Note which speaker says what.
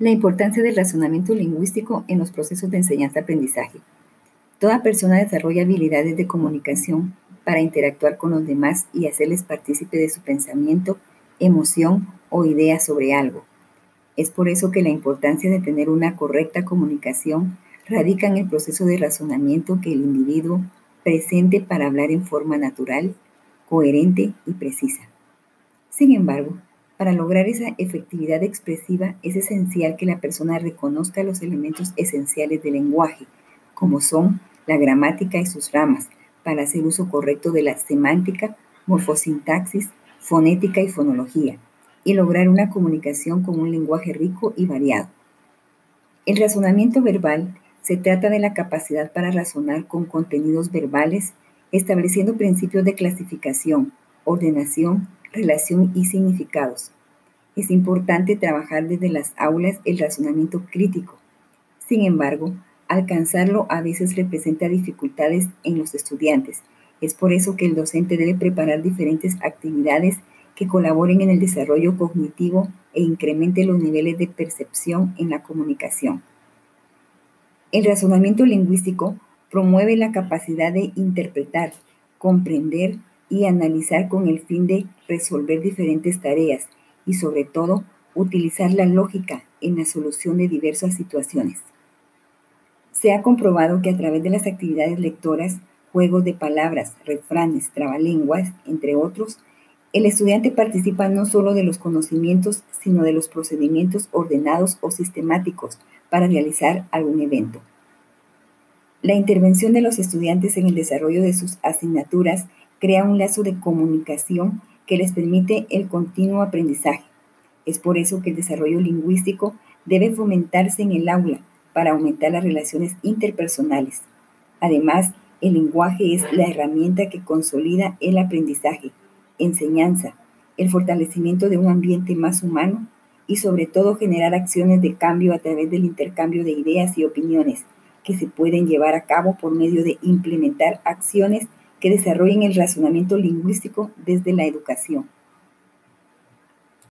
Speaker 1: La importancia del razonamiento lingüístico en los procesos de enseñanza-aprendizaje. Toda persona desarrolla habilidades de comunicación para interactuar con los demás y hacerles partícipe de su pensamiento, emoción o idea sobre algo. Es por eso que la importancia de tener una correcta comunicación radica en el proceso de razonamiento que el individuo presente para hablar en forma natural, coherente y precisa. Sin embargo, para lograr esa efectividad expresiva es esencial que la persona reconozca los elementos esenciales del lenguaje, como son la gramática y sus ramas, para hacer uso correcto de la semántica, morfosintaxis, fonética y fonología, y lograr una comunicación con un lenguaje rico y variado. El razonamiento verbal se trata de la capacidad para razonar con contenidos verbales, estableciendo principios de clasificación, ordenación, relación y significados. Es importante trabajar desde las aulas el razonamiento crítico. Sin embargo, alcanzarlo a veces representa dificultades en los estudiantes. Es por eso que el docente debe preparar diferentes actividades que colaboren en el desarrollo cognitivo e incremente los niveles de percepción en la comunicación. El razonamiento lingüístico promueve la capacidad de interpretar, comprender y analizar con el fin de resolver diferentes tareas y sobre todo utilizar la lógica en la solución de diversas situaciones. Se ha comprobado que a través de las actividades lectoras, juegos de palabras, refranes, trabalenguas, entre otros, el estudiante participa no solo de los conocimientos, sino de los procedimientos ordenados o sistemáticos para realizar algún evento. La intervención de los estudiantes en el desarrollo de sus asignaturas crea un lazo de comunicación que les permite el continuo aprendizaje. Es por eso que el desarrollo lingüístico debe fomentarse en el aula para aumentar las relaciones interpersonales. Además, el lenguaje es la herramienta que consolida el aprendizaje, enseñanza, el fortalecimiento de un ambiente más humano y sobre todo generar acciones de cambio a través del intercambio de ideas y opiniones que se pueden llevar a cabo por medio de implementar acciones que desarrollen el razonamiento lingüístico desde la educación.